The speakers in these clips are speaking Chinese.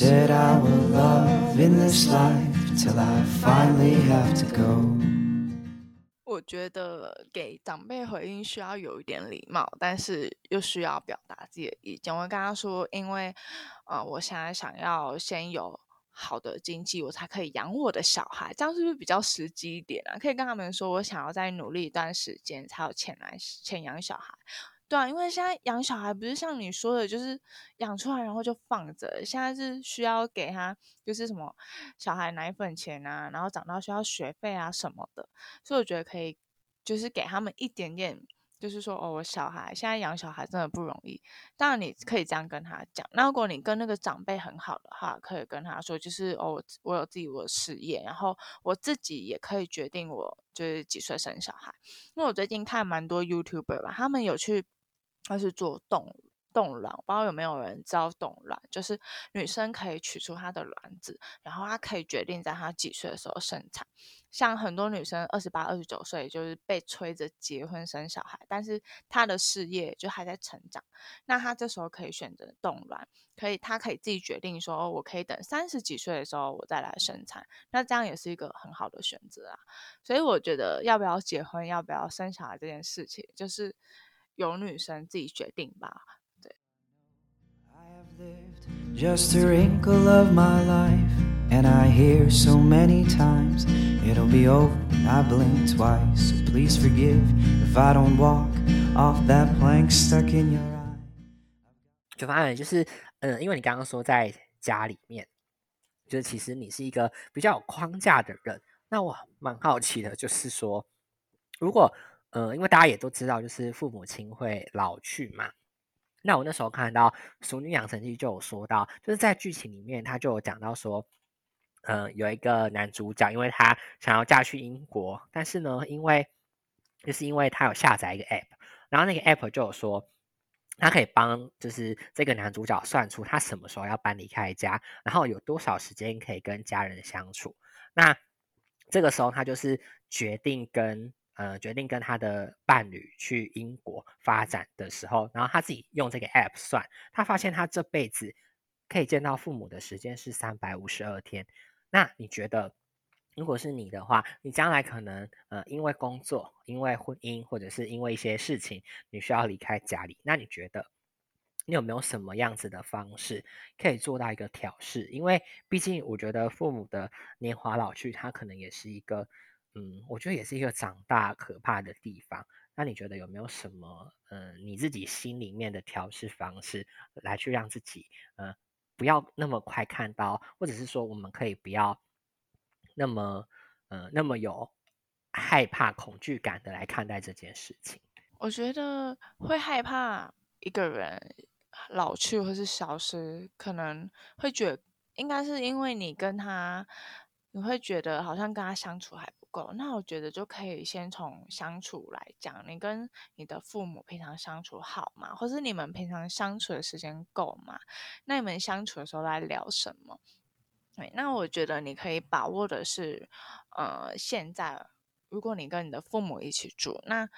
said I will love in this life till I finally have to go. 我觉得给长辈回应需要有一点礼貌，但是又需要表达自己的意见。我跟他说，因为呃，我现在想要先有好的经济，我才可以养我的小孩，这样是不是比较实际一点啊？可以跟他们说，我想要再努力一段时间，才有钱来钱养小孩。对啊，因为现在养小孩不是像你说的，就是养出来然后就放着，现在是需要给他就是什么小孩奶粉钱啊，然后长大需要学费啊什么的，所以我觉得可以就是给他们一点点，就是说哦，我小孩现在养小孩真的不容易，当然你可以这样跟他讲。那如果你跟那个长辈很好的话，可以跟他说，就是哦，我有自己我的事业，然后我自己也可以决定我就是几岁生小孩。因为我最近看蛮多 YouTuber 吧，他们有去。它是做冻冻卵，不知道有没有人知道冻卵？就是女生可以取出她的卵子，然后她可以决定在她几岁的时候生产。像很多女生二十八、二十九岁就是被催着结婚生小孩，但是她的事业就还在成长，那她这时候可以选择冻卵，可以她可以自己决定说，我可以等三十几岁的时候我再来生产，那这样也是一个很好的选择啊。所以我觉得要不要结婚、要不要生小孩这件事情，就是。由女生自己决定吧。对。I have lived Just a wrinkle of my life, and I hear so many times it'll be over. I blink twice, so please forgive if I don't walk off that plank stuck in your eye. 就发现就是，嗯，因为你刚刚说在家里面，就是其实你是一个比较有框架的人。那我蛮好奇的，就是说，如果呃，因为大家也都知道，就是父母亲会老去嘛。那我那时候看到《熟女养成记》就有说到，就是在剧情里面，他就有讲到说，呃，有一个男主角，因为他想要嫁去英国，但是呢，因为就是因为他有下载一个 app，然后那个 app 就有说，他可以帮就是这个男主角算出他什么时候要搬离开家，然后有多少时间可以跟家人相处。那这个时候他就是决定跟。呃，决定跟他的伴侣去英国发展的时候，然后他自己用这个 app 算，他发现他这辈子可以见到父母的时间是三百五十二天。那你觉得，如果是你的话，你将来可能呃因为工作、因为婚姻或者是因为一些事情，你需要离开家里，那你觉得你有没有什么样子的方式可以做到一个调试？因为毕竟我觉得父母的年华老去，他可能也是一个。嗯，我觉得也是一个长大可怕的地方。那你觉得有没有什么，嗯，你自己心里面的调试方式，来去让自己，呃，不要那么快看到，或者是说，我们可以不要那么，呃，那么有害怕、恐惧感的来看待这件事情？我觉得会害怕一个人老去或是消失，可能会觉应该是因为你跟他，你会觉得好像跟他相处还。够，那我觉得就可以先从相处来讲，你跟你的父母平常相处好吗？或是你们平常相处的时间够吗？那你们相处的时候来聊什么？对，那我觉得你可以把握的是，呃，现在如果你跟你的父母一起住，那，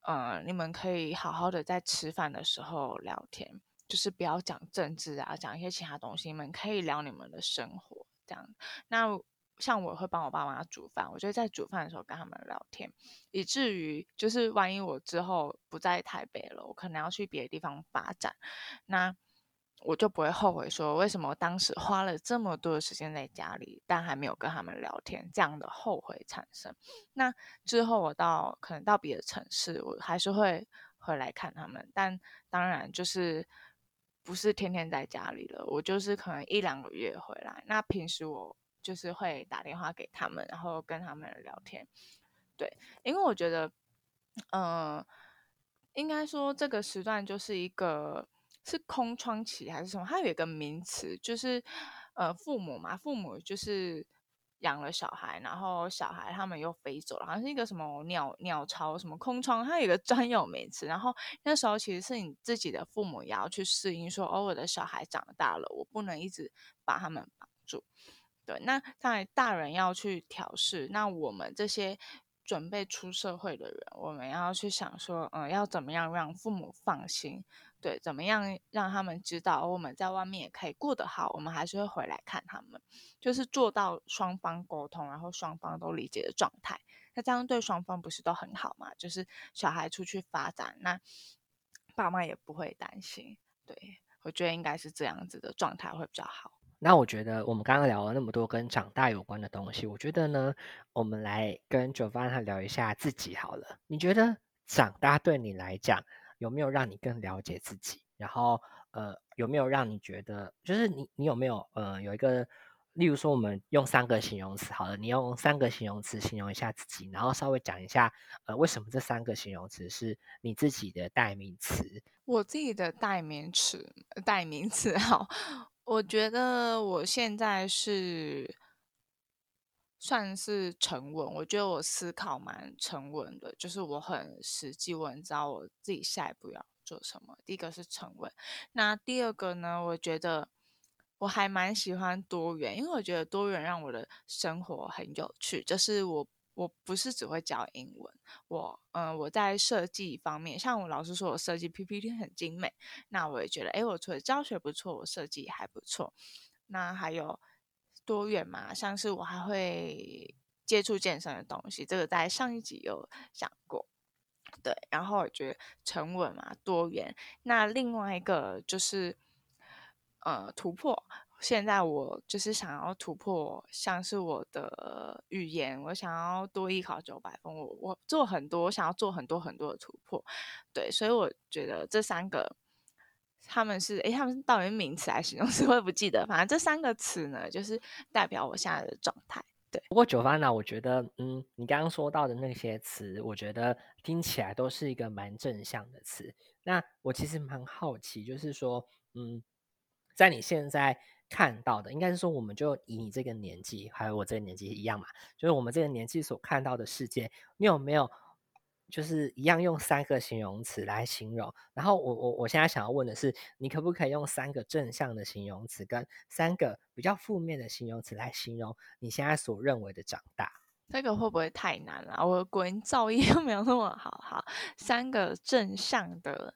呃，你们可以好好的在吃饭的时候聊天，就是不要讲政治啊，讲一些其他东西，你们可以聊你们的生活，这样，那。像我会帮我爸妈煮饭，我觉得在煮饭的时候跟他们聊天，以至于就是万一我之后不在台北了，我可能要去别的地方发展，那我就不会后悔说为什么当时花了这么多的时间在家里，但还没有跟他们聊天，这样的后悔产生。那之后我到可能到别的城市，我还是会回来看他们，但当然就是不是天天在家里了，我就是可能一两个月回来。那平时我。就是会打电话给他们，然后跟他们聊天。对，因为我觉得，嗯，应该说这个时段就是一个是空窗期还是什么？它有一个名词，就是呃，父母嘛，父母就是养了小孩，然后小孩他们又飞走了，好像是一个什么鸟鸟巢什么空窗，它有一个专有名词。然后那时候其实是你自己的父母也要去适应，说哦，我的小孩长大了，我不能一直把他们绑住。对，那在大人要去调试，那我们这些准备出社会的人，我们要去想说，嗯，要怎么样让父母放心？对，怎么样让他们知道我们在外面也可以过得好，我们还是会回来看他们，就是做到双方沟通，然后双方都理解的状态。那这样对双方不是都很好嘛？就是小孩出去发展，那爸妈也不会担心。对我觉得应该是这样子的状态会比较好。那我觉得我们刚刚聊了那么多跟长大有关的东西，我觉得呢，我们来跟 Jovana 聊一下自己好了。你觉得长大对你来讲有没有让你更了解自己？然后呃，有没有让你觉得，就是你你有没有呃有一个，例如说我们用三个形容词好了，你用三个形容词形容一下自己，然后稍微讲一下呃为什么这三个形容词是你自己的代名词？我自己的代名词，代名词 好。我觉得我现在是算是沉稳，我觉得我思考蛮沉稳的，就是我很实际，我很知道我自己下一步要做什么。第一个是沉稳，那第二个呢？我觉得我还蛮喜欢多元，因为我觉得多元让我的生活很有趣，就是我。我不是只会教英文，我嗯，我在设计方面，像我老师说我设计 PPT 很精美，那我也觉得，哎，我除了教学不错，我设计还不错。那还有多元嘛，像是我还会接触健身的东西，这个在上一集有讲过。对，然后我觉得沉稳嘛，多元。那另外一个就是呃突破。现在我就是想要突破，像是我的语言，我想要多艺考九百分，我我做很多，我想要做很多很多的突破，对，所以我觉得这三个他们是，诶，他们到底是名词还是形容词，我也不记得，反正这三个词呢，就是代表我现在的状态。对，不过九番呢，我觉得，嗯，你刚刚说到的那些词，我觉得听起来都是一个蛮正向的词。那我其实蛮好奇，就是说，嗯，在你现在。看到的应该是说，我们就以你这个年纪，还有我这个年纪一样嘛，就是我们这个年纪所看到的世界，你有没有就是一样用三个形容词来形容？然后我我我现在想要问的是，你可不可以用三个正向的形容词跟三个比较负面的形容词来形容你现在所认为的长大？这个会不会太难了？我果然造诣 又没有那么好。好，三个正向的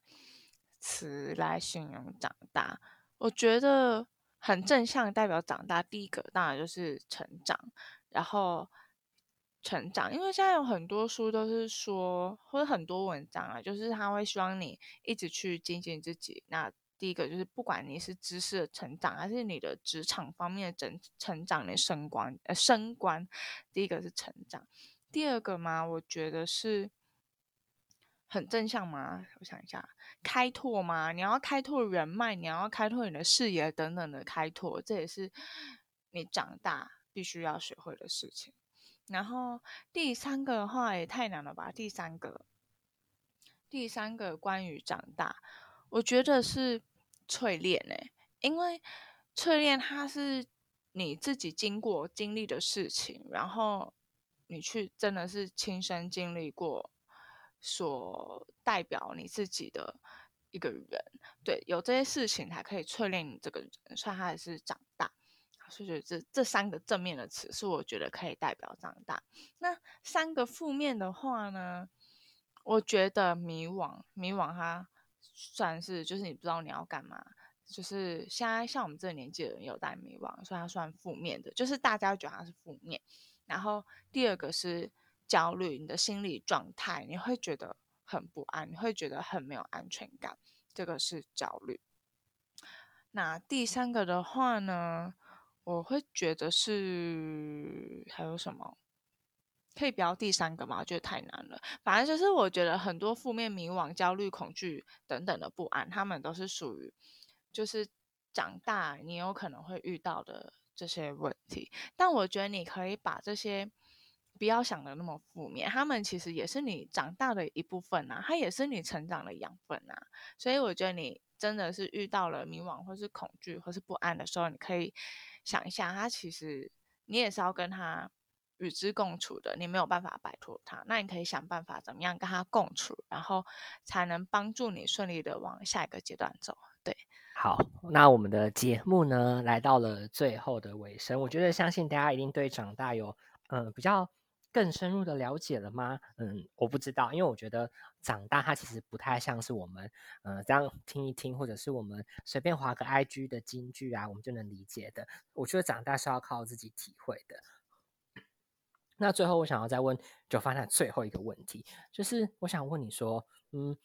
词来形容长大，我觉得。很正向，代表长大。第一个当然就是成长，然后成长，因为现在有很多书都是说，或者很多文章啊，就是他会希望你一直去精进自己。那第一个就是，不管你是知识的成长，还是你的职场方面的成成长，的升官呃升官，第一个是成长。第二个嘛，我觉得是很正向嘛，我想一下。开拓吗？你要开拓人脉，你要开拓你的视野等等的开拓，这也是你长大必须要学会的事情。然后第三个的话也太难了吧？第三个，第三个关于长大，我觉得是淬炼诶，因为淬炼它是你自己经过经历的事情，然后你去真的是亲身经历过。所代表你自己的一个人，对，有这些事情才可以淬炼你这个人，所以他也是长大。所以这这三个正面的词是我觉得可以代表长大。那三个负面的话呢？我觉得迷惘，迷惘它算是就是你不知道你要干嘛，就是现在像我们这个年纪的人有在迷惘，所以它算负面的，就是大家觉得它是负面。然后第二个是。焦虑，你的心理状态，你会觉得很不安，你会觉得很没有安全感，这个是焦虑。那第三个的话呢，我会觉得是还有什么？可以不要第三个吗？我觉得太难了。反正就是我觉得很多负面、迷惘、焦虑、恐惧等等的不安，他们都是属于就是长大你有可能会遇到的这些问题。但我觉得你可以把这些。不要想的那么负面，他们其实也是你长大的一部分呐，他也是你成长的养分呐。所以我觉得你真的是遇到了迷惘或是恐惧或是不安的时候，你可以想一下，他其实你也是要跟他与之共处的，你没有办法摆脱他。那你可以想办法怎么样跟他共处，然后才能帮助你顺利的往下一个阶段走。对，好，那我们的节目呢来到了最后的尾声，我觉得相信大家一定对长大有嗯比较。更深入的了解了吗？嗯，我不知道，因为我觉得长大它其实不太像是我们，呃，这样听一听，或者是我们随便划个 IG 的金句啊，我们就能理解的。我觉得长大是要靠自己体会的。那最后我想要再问九发的最后一个问题，就是我想问你说，嗯，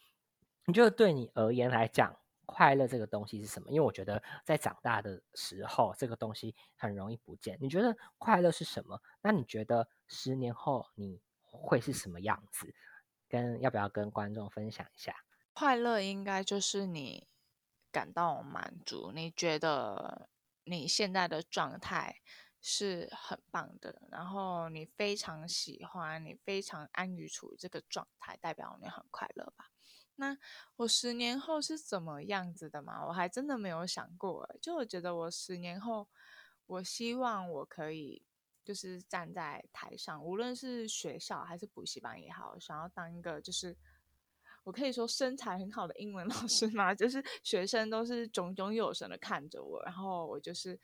你觉得对你而言来讲？快乐这个东西是什么？因为我觉得在长大的时候，这个东西很容易不见。你觉得快乐是什么？那你觉得十年后你会是什么样子？跟要不要跟观众分享一下？快乐应该就是你感到满足，你觉得你现在的状态是很棒的，然后你非常喜欢，你非常安于处于这个状态，代表你很快乐吧。那我十年后是怎么样子的嘛？我还真的没有想过。就我觉得我十年后，我希望我可以就是站在台上，无论是学校还是补习班也好，想要当一个就是我可以说身材很好的英文 老师嘛，就是学生都是炯炯有神的看着我，然后我就是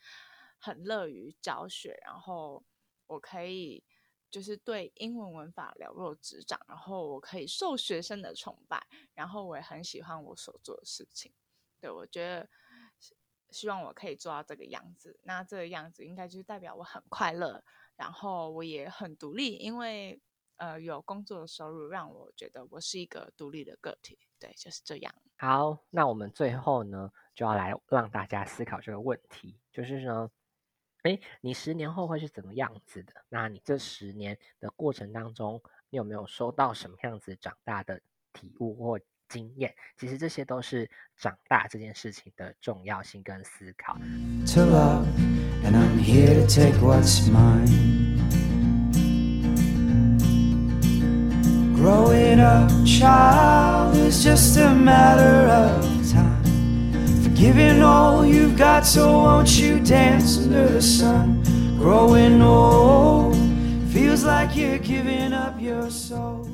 很乐于教学，然后我可以。就是对英文文法了若指掌，然后我可以受学生的崇拜，然后我也很喜欢我所做的事情。对我觉得希望我可以做到这个样子，那这个样子应该就是代表我很快乐，然后我也很独立，因为呃有工作的收入让我觉得我是一个独立的个体。对，就是这样。好，那我们最后呢就要来让大家思考这个问题，就是呢。哎，你十年后会是怎么样子的？那你这十年的过程当中，你有没有收到什么样子长大的体悟或经验？其实这些都是长大这件事情的重要性跟思考。Giving all you've got, so won't you dance under the sun? Growing old feels like you're giving up your soul.